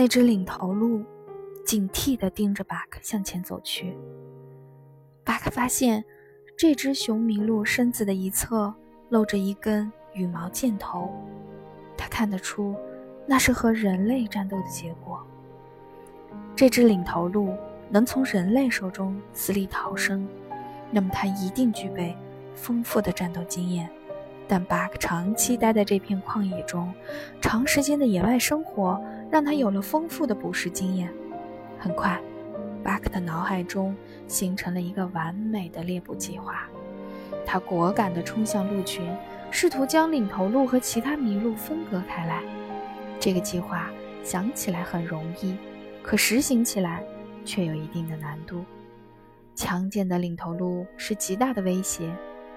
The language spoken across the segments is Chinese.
那只领头鹿警惕地盯着巴克向前走去。巴克发现，这只雄麋鹿身子的一侧露着一根羽毛箭头，他看得出，那是和人类战斗的结果。这只领头鹿能从人类手中死里逃生，那么它一定具备丰富的战斗经验。但巴克长期待在这片旷野中，长时间的野外生活让他有了丰富的捕食经验。很快，巴克的脑海中形成了一个完美的猎捕计划。他果敢地冲向鹿群，试图将领头鹿和其他麋鹿分割开来。这个计划想起来很容易，可实行起来却有一定的难度。强健的领头鹿是极大的威胁，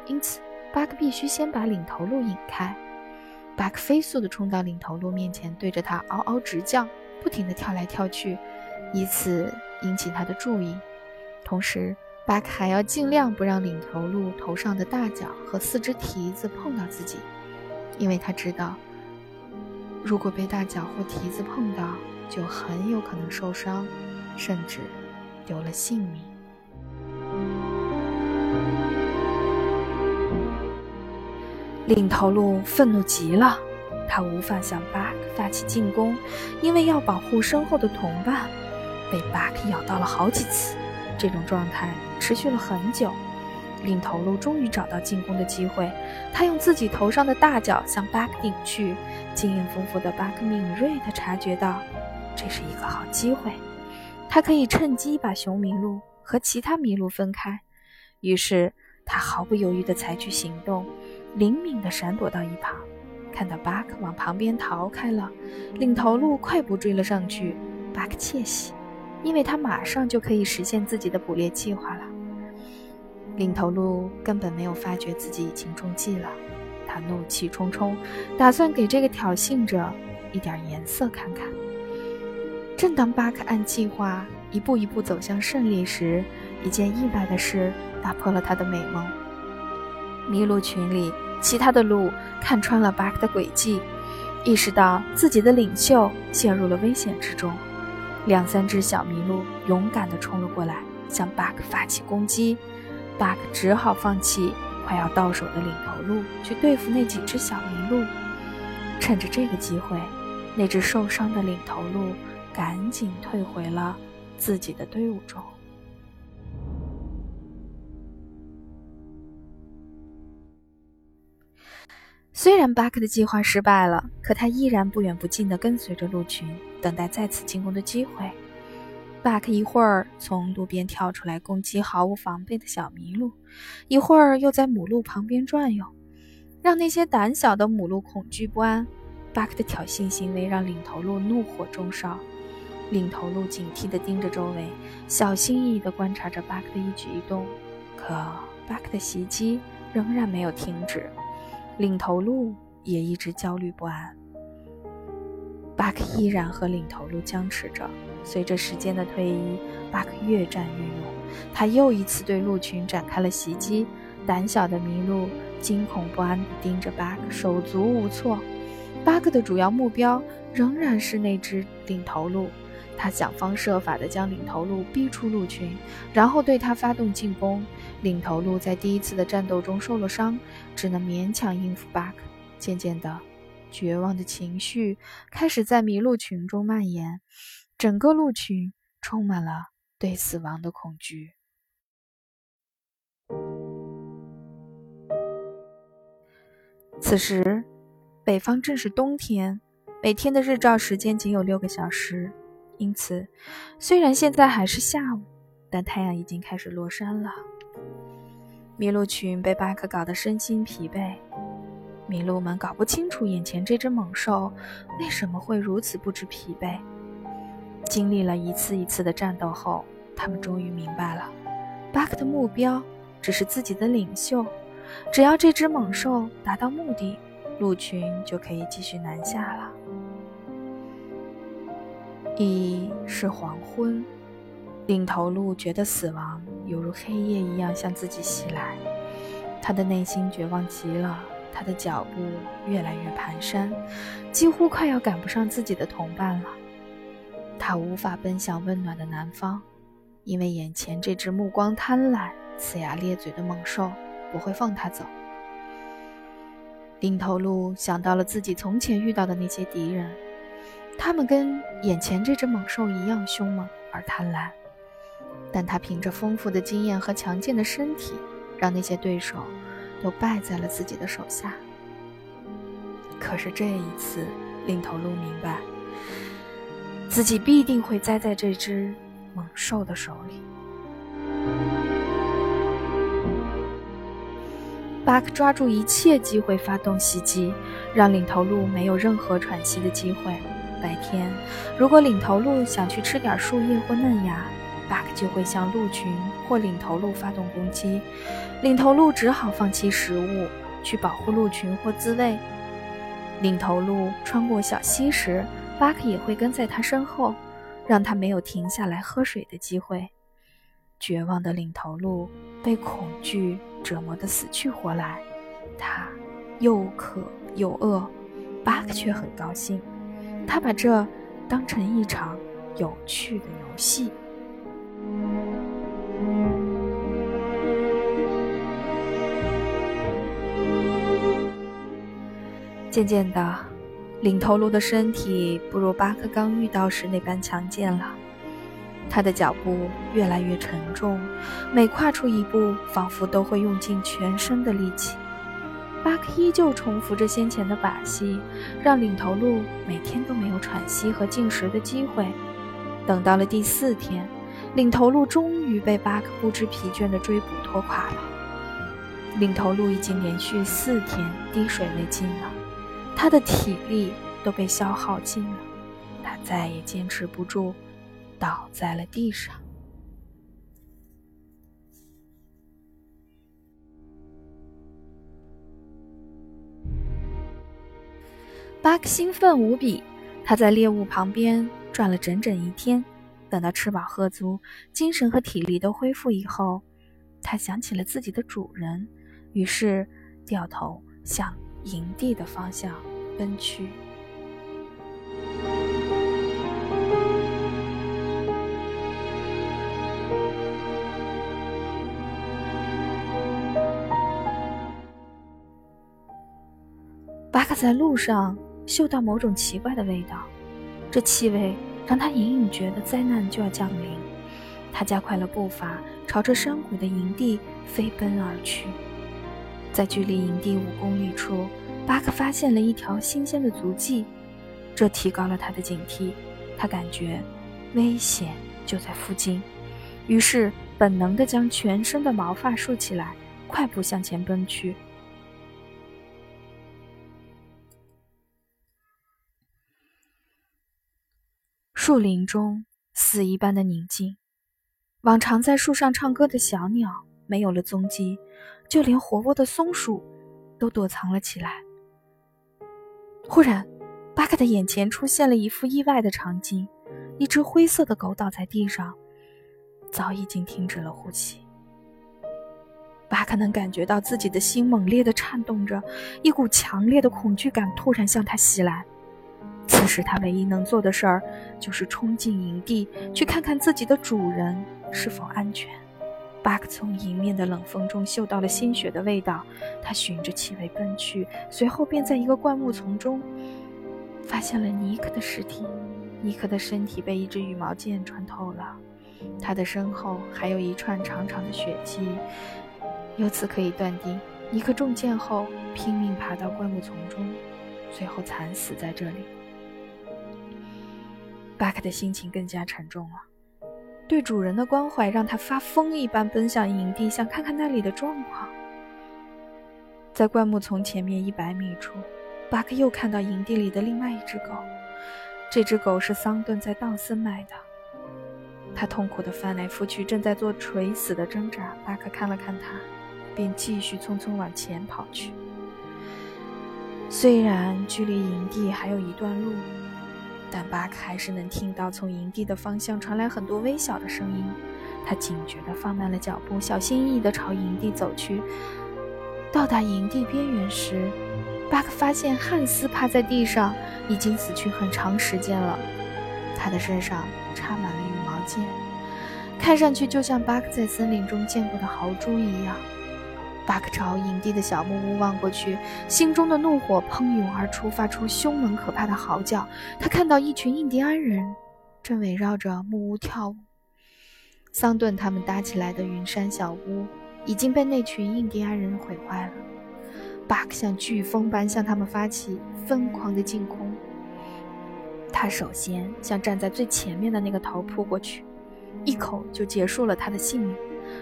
因此。巴克必须先把领头鹿引开。巴克飞速地冲到领头鹿面前，对着它嗷嗷直叫，不停地跳来跳去，以此引起它的注意。同时，巴克还要尽量不让领头鹿头上的大角和四只蹄子碰到自己，因为他知道，如果被大角或蹄子碰到，就很有可能受伤，甚至丢了性命。领头鹿愤怒极了，他无法向巴克发起进攻，因为要保护身后的同伴。被巴克咬到了好几次，这种状态持续了很久。领头鹿终于找到进攻的机会，他用自己头上的大角向巴克顶去。经验丰富的巴克敏锐地察觉到，这是一个好机会，他可以趁机把雄麋鹿和其他麋鹿分开。于是他毫不犹豫地采取行动。灵敏地闪躲到一旁，看到巴克往旁边逃开了，领头鹿快步追了上去。巴克窃喜，因为他马上就可以实现自己的捕猎计划了。领头鹿根本没有发觉自己已经中计了，他怒气冲冲，打算给这个挑衅者一点颜色看看。正当巴克按计划一步一步走向胜利时，一件意外的事打破了他的美梦。麋鹿群里。其他的鹿看穿了巴克的诡计，意识到自己的领袖陷入了危险之中。两三只小麋鹿勇敢地冲了过来，向巴克发起攻击。巴克只好放弃快要到手的领头鹿，去对付那几只小麋鹿。趁着这个机会，那只受伤的领头鹿赶紧退回了自己的队伍中。虽然巴克的计划失败了，可他依然不远不近地跟随着鹿群，等待再次进攻的机会。巴克一会儿从路边跳出来攻击毫无防备的小麋鹿，一会儿又在母鹿旁边转悠，让那些胆小的母鹿恐惧不安。巴克的挑衅行为让领头鹿怒火中烧，领头鹿警惕地盯着周围，小心翼翼地观察着巴克的一举一动。可巴克的袭击仍然没有停止。领头鹿也一直焦虑不安，巴克依然和领头鹿僵持着。随着时间的推移，巴克越战越勇，他又一次对鹿群展开了袭击。胆小的麋鹿惊恐不安地盯着巴克，手足无措。巴克的主要目标仍然是那只领头鹿，他想方设法地将领头鹿逼出鹿群，然后对他发动进攻。领头鹿在第一次的战斗中受了伤，只能勉强应付巴克。渐渐的，绝望的情绪开始在麋鹿群中蔓延，整个鹿群充满了对死亡的恐惧。此时，北方正是冬天，每天的日照时间仅有六个小时，因此，虽然现在还是下午，但太阳已经开始落山了。麋鹿群被巴克搞得身心疲惫，麋鹿们搞不清楚眼前这只猛兽为什么会如此不知疲惫。经历了一次一次的战斗后，他们终于明白了，巴克的目标只是自己的领袖，只要这只猛兽达到目的，鹿群就可以继续南下了。已是黄昏。领头鹿觉得死亡犹如黑夜一样向自己袭来，他的内心绝望极了，他的脚步越来越蹒跚，几乎快要赶不上自己的同伴了。他无法奔向温暖的南方，因为眼前这只目光贪婪、呲牙咧嘴的猛兽不会放他走。领头鹿想到了自己从前遇到的那些敌人，他们跟眼前这只猛兽一样凶猛而贪婪，但他凭着丰富的经验和强健的身体，让那些对手都败在了自己的手下。可是这一次，领头鹿明白。自己必定会栽在这只猛兽的手里。巴克抓住一切机会发动袭击，让领头鹿没有任何喘息的机会。白天，如果领头鹿想去吃点树叶或嫩芽，巴克就会向鹿群或领头鹿发动攻击。领头鹿只好放弃食物去保护鹿群或自卫。领头鹿穿过小溪时。巴克也会跟在他身后，让他没有停下来喝水的机会。绝望的领头鹿被恐惧折磨得死去活来，它又渴又饿，巴克却很高兴，他把这当成一场有趣的游戏。渐渐的。领头鹿的身体不如巴克刚遇到时那般强健了，他的脚步越来越沉重，每跨出一步，仿佛都会用尽全身的力气。巴克依旧重复着先前的把戏，让领头鹿每天都没有喘息和进食的机会。等到了第四天，领头鹿终于被巴克不知疲倦的追捕拖垮了。领头鹿已经连续四天滴水未进了。他的体力都被消耗尽了，他再也坚持不住，倒在了地上。巴克兴奋无比，他在猎物旁边转了整整一天。等到吃饱喝足，精神和体力都恢复以后，他想起了自己的主人，于是掉头向。营地的方向奔去。巴克在路上嗅到某种奇怪的味道，这气味让他隐隐觉得灾难就要降临。他加快了步伐，朝着山谷的营地飞奔而去。在距离营地五公里处，巴克发现了一条新鲜的足迹，这提高了他的警惕。他感觉危险就在附近，于是本能地将全身的毛发竖起来，快步向前奔去。树林中死一般的宁静，往常在树上唱歌的小鸟没有了踪迹。就连活泼的松鼠都躲藏了起来。忽然，巴克的眼前出现了一幅意外的场景：一只灰色的狗倒在地上，早已经停止了呼吸。巴克能感觉到自己的心猛烈的颤动着，一股强烈的恐惧感突然向他袭来。此时，他唯一能做的事儿就是冲进营地，去看看自己的主人是否安全。巴克从迎面的冷风中嗅到了鲜血的味道，他循着气味奔去，随后便在一个灌木丛中发现了尼克的尸体。尼克的身体被一支羽毛箭穿透了，他的身后还有一串长长的血迹，由此可以断定，尼克中箭后拼命爬到灌木丛中，最后惨死在这里。巴克的心情更加沉重了。对主人的关怀让他发疯一般奔向营地，想看看那里的状况。在灌木丛前面一百米处，巴克又看到营地里的另外一只狗。这只狗是桑顿在道森买的。他痛苦地翻来覆去，正在做垂死的挣扎。巴克看了看他，便继续匆匆往前跑去。虽然距离营地还有一段路。但巴克还是能听到从营地的方向传来很多微小的声音，他警觉地放慢了脚步，小心翼翼地朝营地走去。到达营地边缘时，巴克发现汉斯趴在地上，已经死去很长时间了。他的身上插满了羽毛箭，看上去就像巴克在森林中见过的豪猪一样。巴克朝营地的小木屋望过去，心中的怒火喷涌而出，发出凶猛可怕的嚎叫。他看到一群印第安人正围绕着木屋跳舞。桑顿他们搭起来的云山小屋已经被那群印第安人毁坏了。巴克像飓风般向他们发起疯狂的进攻。他首先向站在最前面的那个头扑过去，一口就结束了他的性命。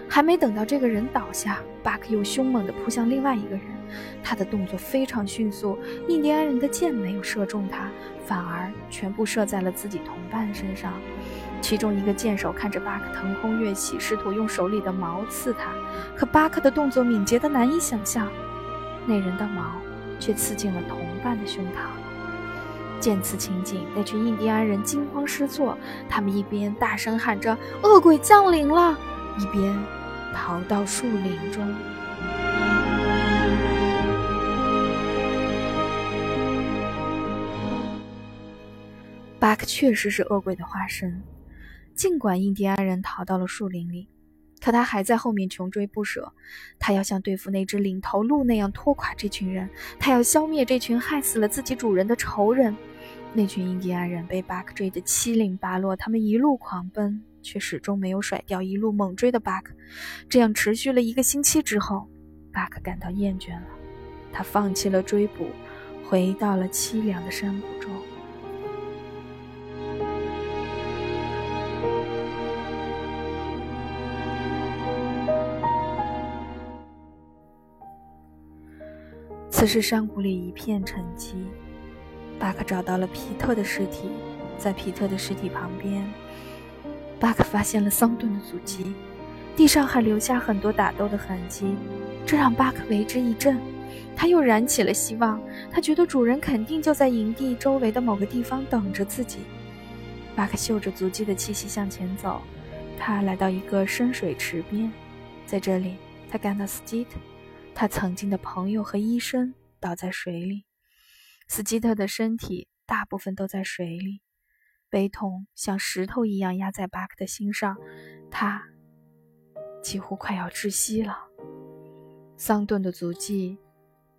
还没等到这个人倒下，巴克又凶猛地扑向另外一个人。他的动作非常迅速，印第安人的箭没有射中他，反而全部射在了自己同伴身上。其中一个箭手看着巴克腾空跃起，试图用手里的矛刺他，可巴克的动作敏捷得难以想象，那人的矛却刺进了同伴的胸膛。见此情景，那群印第安人惊慌失措，他们一边大声喊着“恶鬼降临了”。一边逃到树林中。巴克确实是恶鬼的化身。尽管印第安人逃到了树林里，可他还在后面穷追不舍。他要像对付那只领头鹿那样拖垮这群人，他要消灭这群害死了自己主人的仇人。那群印第安人被巴克追得七零八落，他们一路狂奔。却始终没有甩掉一路猛追的巴克，这样持续了一个星期之后，巴克感到厌倦了，他放弃了追捕，回到了凄凉的山谷中。此时山谷里一片沉寂，巴克找到了皮特的尸体，在皮特的尸体旁边。巴克发现了桑顿的足迹，地上还留下很多打斗的痕迹，这让巴克为之一振。他又燃起了希望，他觉得主人肯定就在营地周围的某个地方等着自己。巴克嗅着足迹的气息向前走，他来到一个深水池边，在这里，他看到斯基特，他曾经的朋友和医生倒在水里，斯基特的身体大部分都在水里。悲痛像石头一样压在巴克的心上，他几乎快要窒息了。桑顿的足迹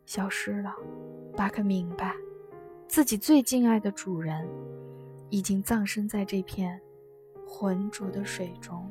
消失了，巴克明白，自己最敬爱的主人已经葬身在这片浑浊的水中。